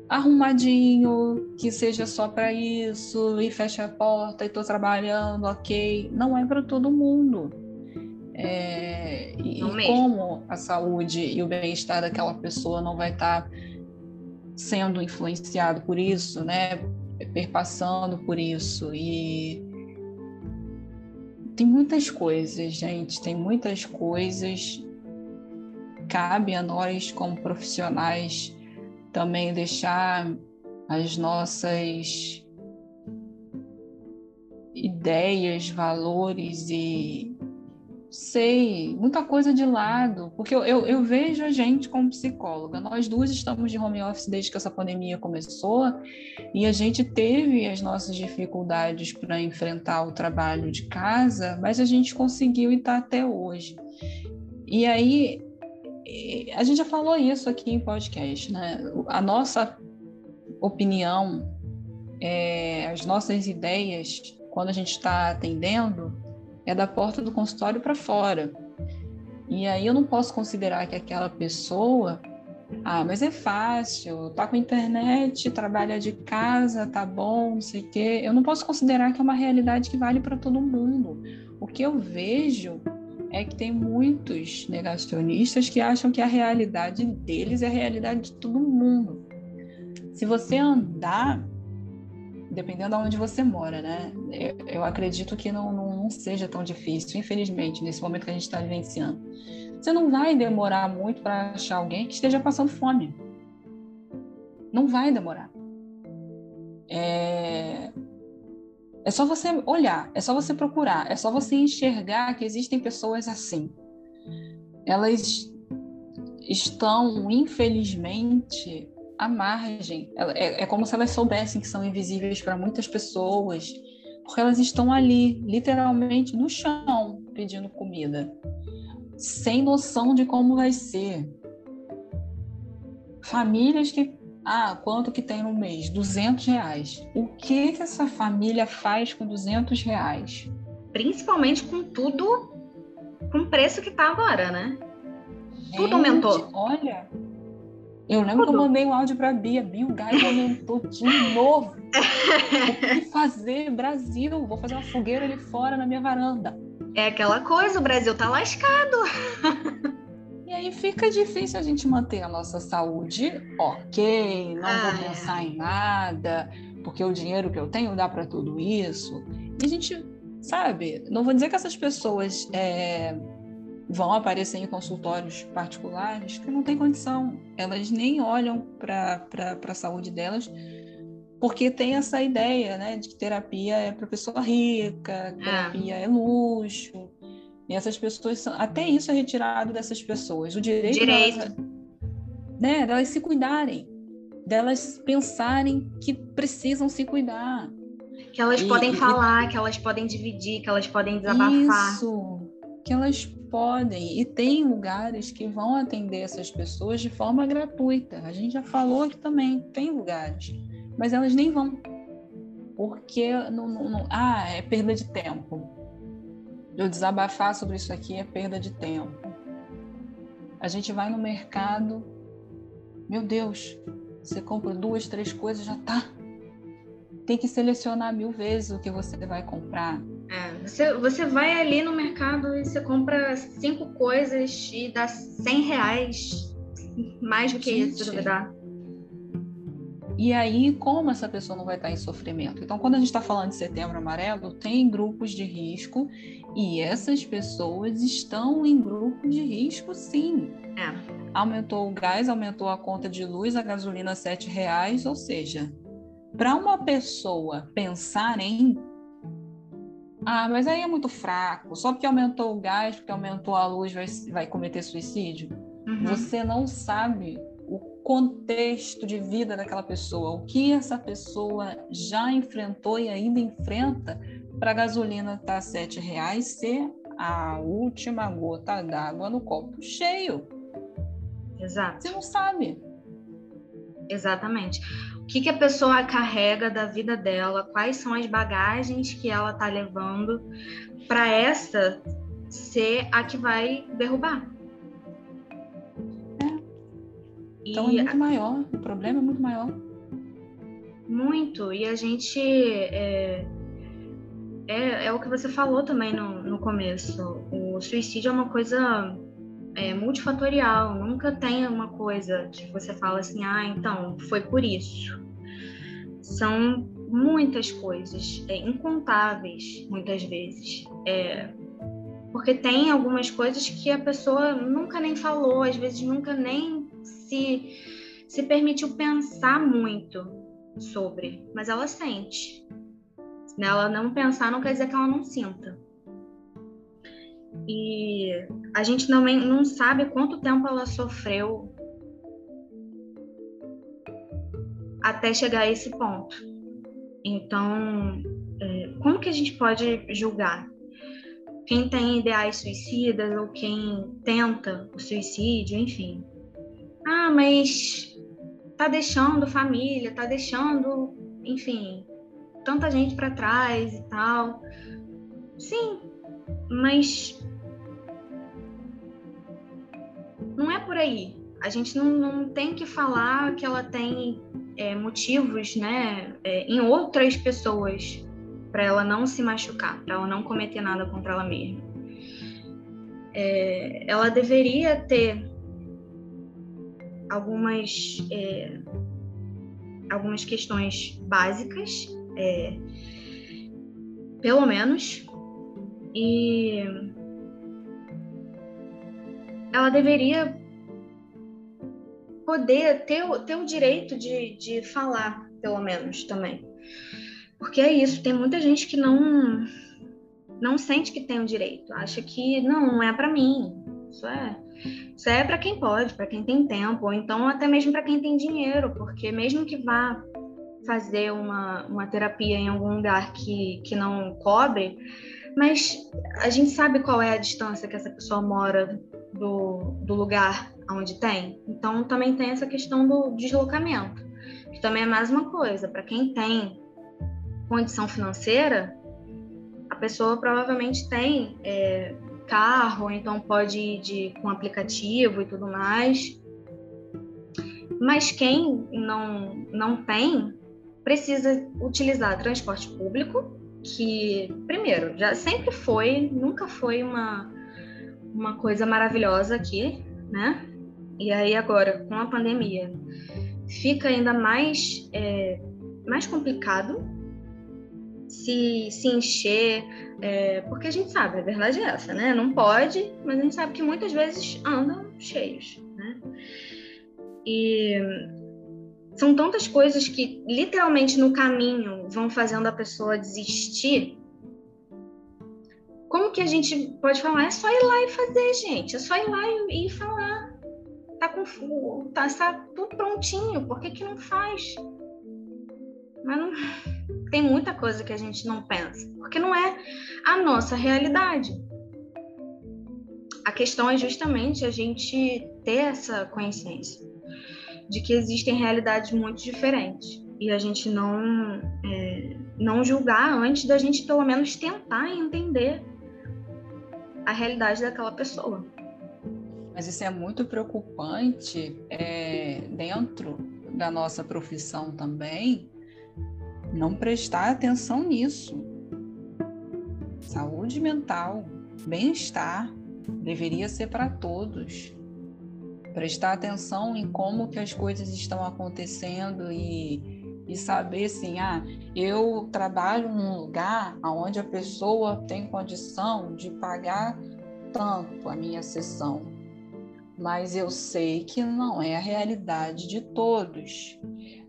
arrumadinho, que seja só para isso, e fecha a porta e estou trabalhando, ok. Não é para todo mundo. É, e, como a saúde e o bem-estar daquela pessoa não vai estar tá sendo influenciado por isso, né? Perpassando por isso. E tem muitas coisas, gente, tem muitas coisas. Cabe a nós, como profissionais, também deixar as nossas ideias, valores e sei, muita coisa de lado, porque eu, eu, eu, vejo a gente como psicóloga. Nós duas estamos de home office desde que essa pandemia começou e a gente teve as nossas dificuldades para enfrentar o trabalho de casa, mas a gente conseguiu e está até hoje. E aí a gente já falou isso aqui em podcast, né? A nossa opinião, é, as nossas ideias, quando a gente está atendendo, é da porta do consultório para fora. E aí eu não posso considerar que aquela pessoa, ah, mas é fácil, tá com internet, trabalha de casa, tá bom, não sei o quê. Eu não posso considerar que é uma realidade que vale para todo mundo. O que eu vejo é que tem muitos negacionistas que acham que a realidade deles é a realidade de todo mundo. Se você andar, dependendo de onde você mora, né? Eu, eu acredito que não, não, seja tão difícil, infelizmente, nesse momento que a gente está vivenciando. Você não vai demorar muito para achar alguém que esteja passando fome. Não vai demorar. É, é só você olhar, é só você procurar, é só você enxergar que existem pessoas assim. Elas estão, infelizmente, à margem. É, é como se elas soubessem que são invisíveis para muitas pessoas, porque elas estão ali, literalmente, no chão, pedindo comida, sem noção de como vai ser. Famílias que ah, quanto que tem no mês? 200 reais. O que, que essa família faz com 200 reais?
Principalmente com tudo, com o preço que tá agora, né? Gente, tudo aumentou.
Olha, eu lembro tudo. que eu mandei um áudio para Bia. Bia, o gás aumentou de novo. o que fazer, Brasil? Vou fazer uma fogueira ali fora na minha varanda.
É aquela coisa, o Brasil tá lascado.
E aí fica difícil a gente manter a nossa saúde ok, não ah, vou pensar é. em nada, porque o dinheiro que eu tenho dá para tudo isso. E a gente, sabe, não vou dizer que essas pessoas é, vão aparecer em consultórios particulares que não tem condição. Elas nem olham para a saúde delas, porque tem essa ideia né, de que terapia é para pessoa rica, ah. terapia é luxo. E essas pessoas são, até isso é retirado dessas pessoas, o direito,
direito.
Delas, né, delas se cuidarem, delas pensarem que precisam se cuidar.
Que elas e, podem e, falar, que elas podem dividir, que elas podem desabafar.
Isso, que elas podem. E tem lugares que vão atender essas pessoas de forma gratuita. A gente já falou aqui também, tem lugares. Mas elas nem vão. Porque não, não, não ah, é perda de tempo eu desabafar sobre isso aqui é perda de tempo. A gente vai no mercado, meu Deus, você compra duas, três coisas, já tá. Tem que selecionar mil vezes o que você vai comprar.
É, você, você vai ali no mercado e você compra cinco coisas e dá 100 reais, mais do que Gente. isso.
E aí, como essa pessoa não vai estar em sofrimento? Então, quando a gente está falando de setembro amarelo, tem grupos de risco e essas pessoas estão em grupo de risco, sim.
É.
Aumentou o gás, aumentou a conta de luz, a gasolina R$ reais, ou seja, para uma pessoa pensar em ah, mas aí é muito fraco, só porque aumentou o gás, porque aumentou a luz, vai, vai cometer suicídio. Uhum. Você não sabe o contexto de vida daquela pessoa, o que essa pessoa já enfrentou e ainda enfrenta para a gasolina estar tá sete reais ser a última gota d'água no copo cheio.
Exato.
Você não sabe.
Exatamente. O que, que a pessoa carrega da vida dela, quais são as bagagens que ela está levando para essa ser a que vai derrubar.
Então e é muito maior, o problema é muito maior.
Muito, e a gente. É, é, é o que você falou também no, no começo. O suicídio é uma coisa é, multifatorial, nunca tem uma coisa que você fala assim, ah, então foi por isso. São muitas coisas, é, incontáveis, muitas vezes. É, porque tem algumas coisas que a pessoa nunca nem falou, às vezes nunca nem se, se permitiu pensar muito sobre, mas ela sente. Se ela não pensar, não quer dizer que ela não sinta. E a gente não, não sabe quanto tempo ela sofreu até chegar a esse ponto. Então, é, como que a gente pode julgar? Quem tem ideais suicidas ou quem tenta o suicídio, enfim. Ah, mas tá deixando família, tá deixando, enfim, tanta gente para trás e tal. Sim, mas não é por aí. A gente não, não tem que falar que ela tem é, motivos, né, é, em outras pessoas para ela não se machucar, para ela não cometer nada contra ela mesma. É, ela deveria ter algumas, é, algumas questões básicas, é, pelo menos, e ela deveria poder ter, ter o direito de, de falar, pelo menos, também. Porque é isso, tem muita gente que não não sente que tem o direito, acha que não, não é para mim. Isso é isso é para quem pode, para quem tem tempo, ou então até mesmo para quem tem dinheiro, porque mesmo que vá fazer uma, uma terapia em algum lugar que, que não cobre, mas a gente sabe qual é a distância que essa pessoa mora do, do lugar onde tem. Então também tem essa questão do deslocamento, que também é mais uma coisa. Para quem tem condição financeira, a pessoa provavelmente tem é, carro, então pode ir de, com aplicativo e tudo mais. Mas quem não, não tem, precisa utilizar transporte público, que, primeiro, já sempre foi, nunca foi uma, uma coisa maravilhosa aqui, né? E aí agora, com a pandemia, fica ainda mais, é, mais complicado se, se encher, é, porque a gente sabe, a verdade é essa, né? Não pode, mas a gente sabe que muitas vezes andam cheios, né? E são tantas coisas que literalmente no caminho vão fazendo a pessoa desistir. Como que a gente pode falar? É só ir lá e fazer, gente. É só ir lá e, e falar. Tá com tá, tá tudo prontinho. Por que, que não faz? Mas não tem muita coisa que a gente não pensa, porque não é a nossa realidade. A questão é justamente a gente ter essa consciência de que existem realidades muito diferentes e a gente não é, não julgar antes da gente pelo menos tentar entender a realidade daquela pessoa.
Mas isso é muito preocupante é, dentro da nossa profissão também, não prestar atenção nisso. Saúde mental, bem-estar, deveria ser para todos. Prestar atenção em como que as coisas estão acontecendo e, e saber assim, ah, eu trabalho num lugar onde a pessoa tem condição de pagar tanto a minha sessão, mas eu sei que não é a realidade de todos.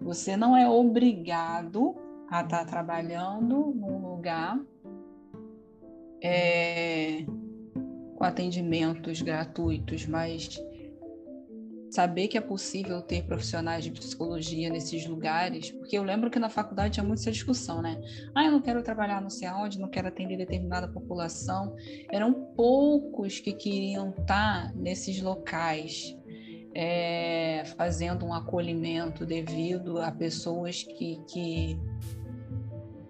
Você não é obrigado a estar trabalhando num lugar é, com atendimentos gratuitos, mas saber que é possível ter profissionais de psicologia nesses lugares, porque eu lembro que na faculdade tinha muito essa discussão, né? Ah, eu não quero trabalhar não sei não quero atender determinada população. Eram poucos que queriam estar nesses locais. É, fazendo um acolhimento devido a pessoas que, que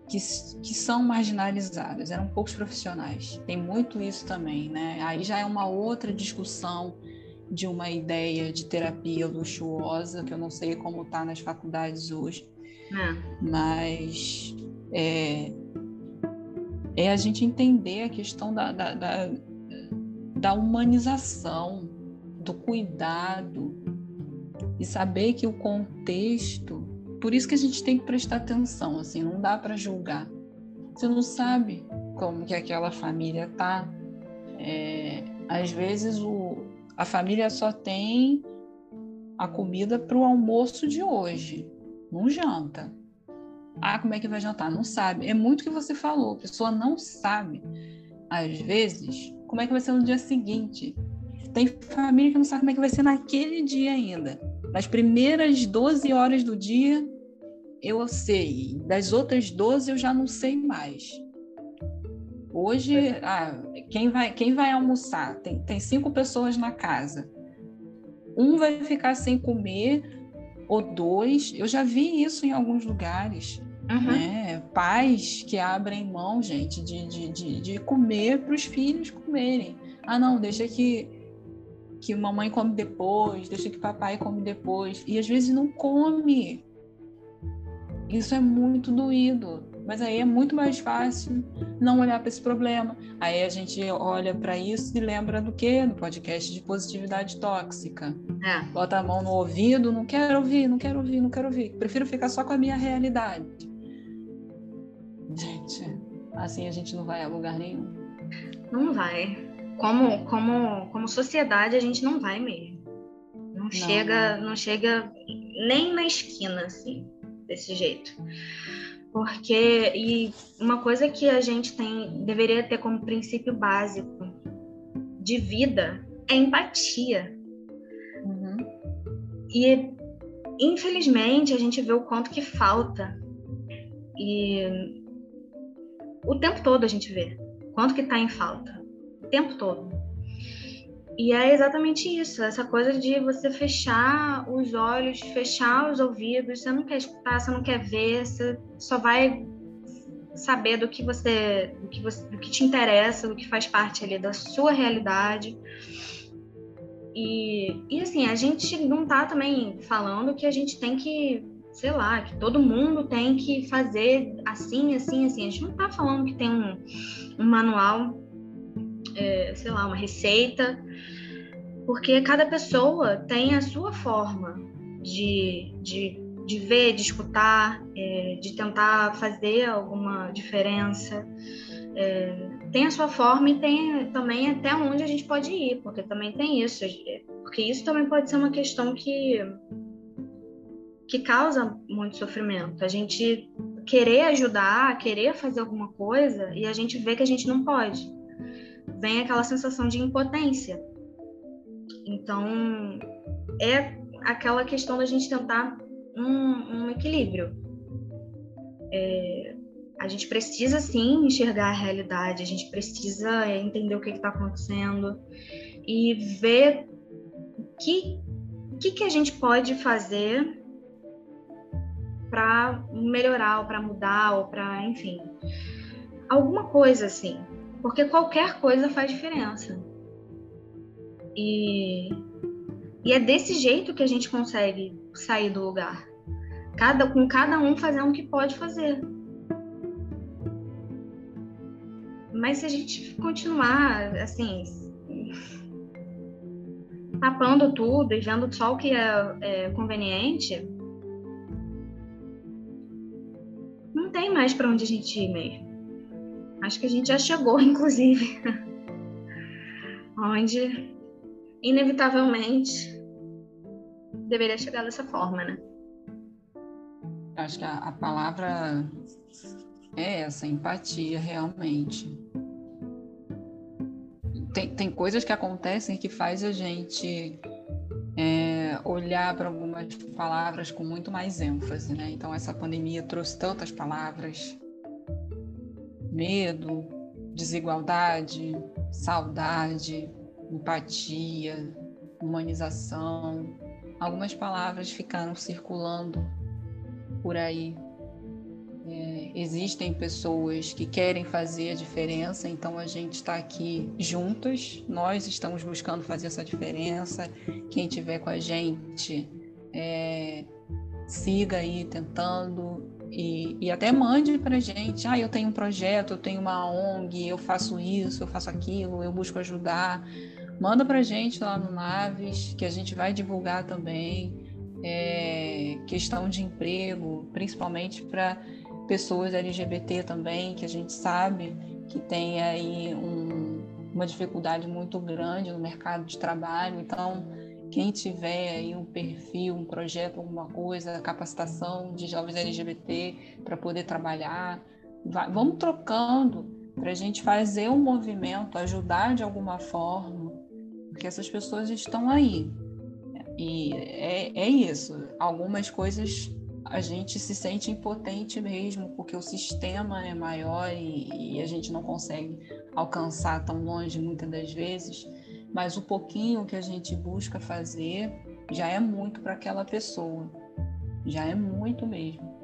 que, que, são marginalizadas, eram poucos profissionais. Tem muito isso também, né? Aí já é uma outra discussão de uma ideia de terapia luxuosa, que eu não sei como está nas faculdades hoje, é. mas é, é, a gente entender a questão da, da, da, da humanização, do cuidado, e saber que o contexto por isso que a gente tem que prestar atenção, assim, não dá para julgar. Você não sabe como que aquela família tá. É, às vezes o, a família só tem a comida para o almoço de hoje, não janta. Ah, como é que vai jantar? Não sabe. É muito o que você falou, a pessoa não sabe. Às vezes, como é que vai ser no dia seguinte. Tem família que não sabe como é que vai ser naquele dia ainda. Nas primeiras 12 horas do dia, eu sei. Das outras 12, eu já não sei mais. Hoje, ah, quem, vai, quem vai almoçar? Tem, tem cinco pessoas na casa. Um vai ficar sem comer, ou dois. Eu já vi isso em alguns lugares. Uhum. Né? Pais que abrem mão, gente, de, de, de, de comer para os filhos comerem. Ah, não, deixa que que mamãe come depois, deixa que papai come depois. E às vezes não come. Isso é muito doído. Mas aí é muito mais fácil não olhar para esse problema. Aí a gente olha para isso e lembra do quê? Do podcast de positividade tóxica. É. Bota a mão no ouvido, não quero ouvir, não quero ouvir, não quero ouvir. Prefiro ficar só com a minha realidade. Gente, assim a gente não vai a lugar nenhum.
Não vai como, como, como sociedade, a gente não vai mesmo. Não, não chega, não. não chega nem na esquina, assim, desse jeito. Porque, e uma coisa que a gente tem, deveria ter como princípio básico de vida é empatia. Uhum. E, infelizmente, a gente vê o quanto que falta. E o tempo todo a gente vê quanto que está em falta tempo todo. E é exatamente isso, essa coisa de você fechar os olhos, fechar os ouvidos, você não quer escutar, você não quer ver, você só vai saber do que você, do que você, do que te interessa, do que faz parte ali da sua realidade. E, e assim, a gente não tá também falando que a gente tem que, sei lá, que todo mundo tem que fazer assim, assim, assim. A gente não tá falando que tem um, um manual é, sei lá, uma receita, porque cada pessoa tem a sua forma de, de, de ver, de escutar, é, de tentar fazer alguma diferença. É, tem a sua forma e tem também até onde a gente pode ir, porque também tem isso, porque isso também pode ser uma questão que que causa muito sofrimento. A gente querer ajudar, querer fazer alguma coisa e a gente vê que a gente não pode vem aquela sensação de impotência. Então, é aquela questão da gente tentar um, um equilíbrio. É, a gente precisa sim enxergar a realidade, a gente precisa entender o que está acontecendo e ver o que, que, que a gente pode fazer para melhorar, ou para mudar, ou para, enfim, alguma coisa assim porque qualquer coisa faz diferença. E, e é desse jeito que a gente consegue sair do lugar. cada, com cada um fazendo o que pode fazer. Mas se a gente continuar assim, tapando tudo e vendo só o que é, é conveniente, não tem mais para onde a gente ir mesmo. Acho que a gente já chegou, inclusive, onde inevitavelmente deveria chegar dessa forma, né?
Acho que a, a palavra é essa, empatia, realmente. Tem, tem coisas que acontecem que faz a gente é, olhar para algumas palavras com muito mais ênfase, né? Então essa pandemia trouxe tantas palavras: medo, desigualdade, saudade, empatia, humanização. Algumas palavras ficaram circulando por aí. É, existem pessoas que querem fazer a diferença, então a gente está aqui juntas, nós estamos buscando fazer essa diferença. Quem tiver com a gente, é, siga aí tentando e, e até mande para gente. Ah, eu tenho um projeto, eu tenho uma ONG, eu faço isso, eu faço aquilo, eu busco ajudar. Manda para gente lá no Naves, que a gente vai divulgar também. É, questão de emprego, principalmente para pessoas LGBT também, que a gente sabe que tem aí um, uma dificuldade muito grande no mercado de trabalho. Então, quem tiver aí um perfil, um projeto, alguma coisa, capacitação de jovens LGBT para poder trabalhar, vai, vamos trocando para a gente fazer um movimento, ajudar de alguma forma, porque essas pessoas estão aí. E é, é isso. Algumas coisas a gente se sente impotente mesmo, porque o sistema é maior e, e a gente não consegue alcançar tão longe muitas das vezes. Mas o pouquinho que a gente busca fazer já é muito para aquela pessoa. Já é muito mesmo.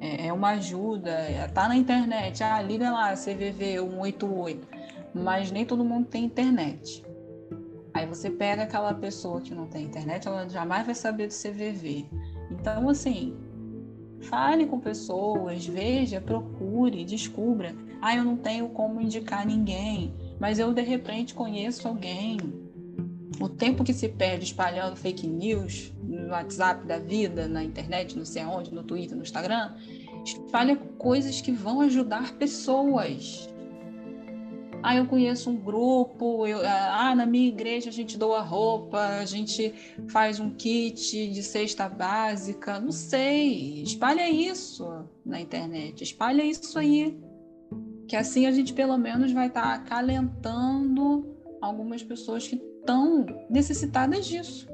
É, é uma ajuda, tá na internet, ah, liga lá, CVV 188, mas nem todo mundo tem internet. Aí você pega aquela pessoa que não tem internet, ela jamais vai saber do CVV. Então, assim, fale com pessoas, veja, procure, descubra. Ah, eu não tenho como indicar ninguém, mas eu de repente conheço alguém. O tempo que se perde espalhando fake news no WhatsApp da vida, na internet, não sei aonde, no Twitter, no Instagram, espalha coisas que vão ajudar pessoas. Ah, eu conheço um grupo, eu, ah, na minha igreja a gente doa roupa, a gente faz um kit de cesta básica, não sei. Espalha isso na internet, espalha isso aí. Que assim a gente pelo menos vai estar tá acalentando algumas pessoas que estão necessitadas disso.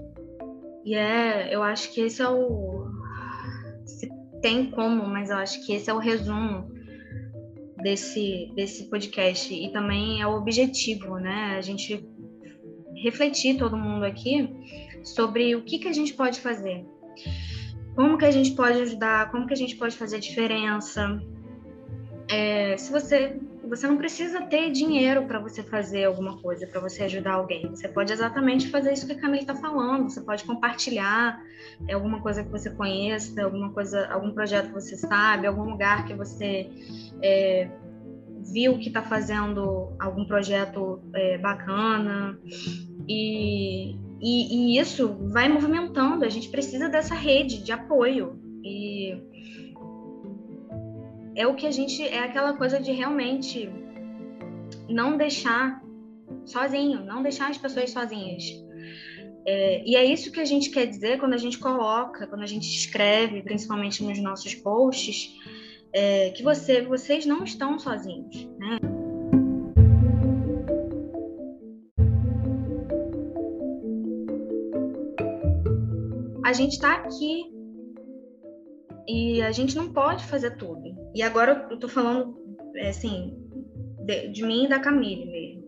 E é, eu acho que esse é o. Se tem como, mas eu acho que esse é o resumo desse, desse podcast e também é o objetivo, né? A gente refletir todo mundo aqui sobre o que, que a gente pode fazer, como que a gente pode ajudar, como que a gente pode fazer diferença. É, se você você não precisa ter dinheiro para você fazer alguma coisa, para você ajudar alguém. Você pode exatamente fazer isso que a Camille está falando. Você pode compartilhar é, alguma coisa que você conheça, alguma coisa, algum projeto que você sabe, algum lugar que você é, viu que está fazendo algum projeto é, bacana. E, e, e isso vai movimentando. A gente precisa dessa rede de apoio. E é o que a gente é aquela coisa de realmente não deixar sozinho, não deixar as pessoas sozinhas. É, e é isso que a gente quer dizer quando a gente coloca, quando a gente escreve, principalmente nos nossos posts, é, que você, vocês não estão sozinhos, né? A gente está aqui e a gente não pode fazer tudo. E agora eu tô falando, é, assim, de, de mim e da Camille mesmo.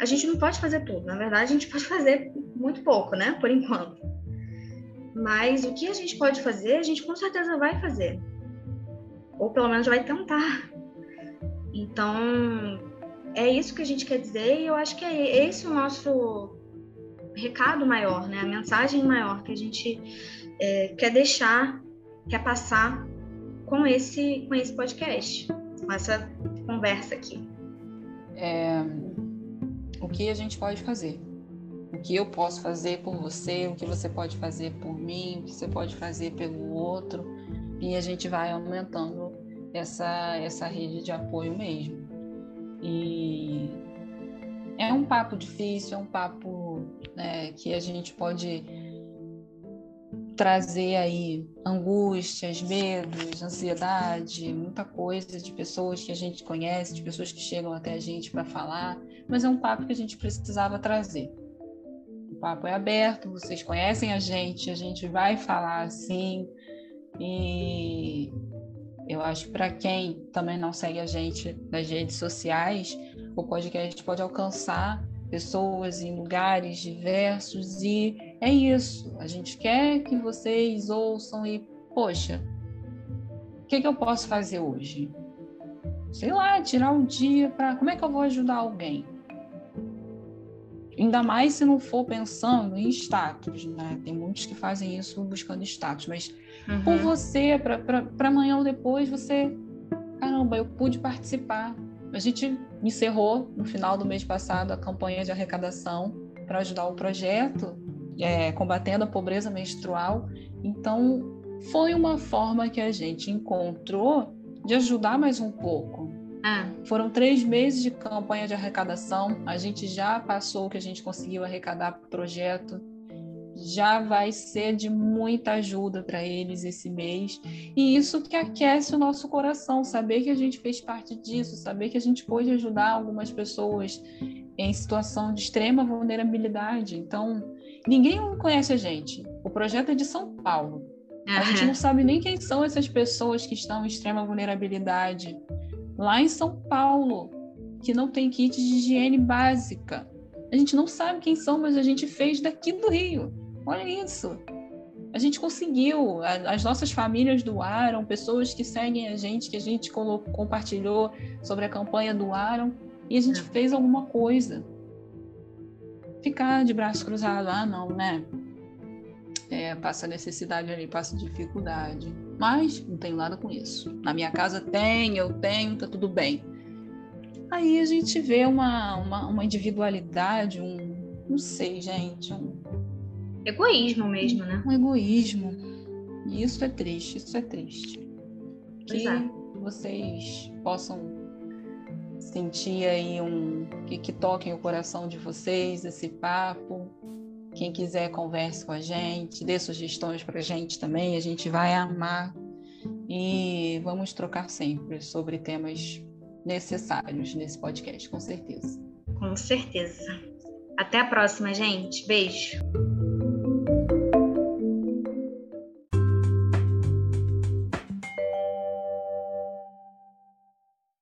A gente não pode fazer tudo. Na verdade, a gente pode fazer muito pouco, né? Por enquanto. Mas o que a gente pode fazer, a gente com certeza vai fazer. Ou pelo menos vai tentar. Então, é isso que a gente quer dizer e eu acho que é esse o nosso recado maior, né? A mensagem maior que a gente é, quer deixar quer passar com esse, com esse podcast, com essa conversa aqui.
É, o que a gente pode fazer? O que eu posso fazer por você? O que você pode fazer por mim? O que você pode fazer pelo outro? E a gente vai aumentando essa, essa rede de apoio mesmo. E é um papo difícil, é um papo né, que a gente pode trazer aí angústias, medos, ansiedade, muita coisa de pessoas que a gente conhece, de pessoas que chegam até a gente para falar, mas é um papo que a gente precisava trazer. O papo é aberto, vocês conhecem a gente, a gente vai falar assim, e eu acho que para quem também não segue a gente nas redes sociais, o podcast pode alcançar pessoas em lugares diversos e é isso. A gente quer que vocês ouçam e, poxa, o que, que eu posso fazer hoje? Sei lá, tirar um dia para. Como é que eu vou ajudar alguém? Ainda mais se não for pensando em status, né? Tem muitos que fazem isso buscando status, mas uhum. por você, para amanhã ou depois, você. Caramba, eu pude participar. A gente encerrou no final do mês passado a campanha de arrecadação para ajudar o projeto é, combatendo a pobreza menstrual. Então, foi uma forma que a gente encontrou de ajudar mais um pouco. Ah. Foram três meses de campanha de arrecadação. A gente já passou o que a gente conseguiu arrecadar para o projeto. Já vai ser de muita ajuda para eles esse mês. E isso que aquece o nosso coração, saber que a gente fez parte disso, saber que a gente pôde ajudar algumas pessoas em situação de extrema vulnerabilidade. Então, ninguém conhece a gente. O projeto é de São Paulo. A gente não sabe nem quem são essas pessoas que estão em extrema vulnerabilidade lá em São Paulo, que não tem kit de higiene básica. A gente não sabe quem são, mas a gente fez daqui do Rio. Olha isso. A gente conseguiu. As nossas famílias doaram, pessoas que seguem a gente, que a gente compartilhou sobre a campanha doaram, e a gente é. fez alguma coisa. Ficar de braço cruzado, ah, não, né? É, passa necessidade ali, passa dificuldade mas não tenho nada com isso. Na minha casa tem, eu tenho, tá tudo bem. Aí a gente vê uma, uma, uma individualidade, um. Não sei, gente. Um,
egoísmo mesmo, né?
Um egoísmo. E isso é triste, isso é triste. Que é. vocês possam sentir aí um. Que, que toquem o coração de vocês, esse papo. Quem quiser, converse com a gente, dê sugestões para a gente também, a gente vai amar. E vamos trocar sempre sobre temas necessários nesse podcast, com certeza.
Com certeza. Até a próxima, gente. Beijo.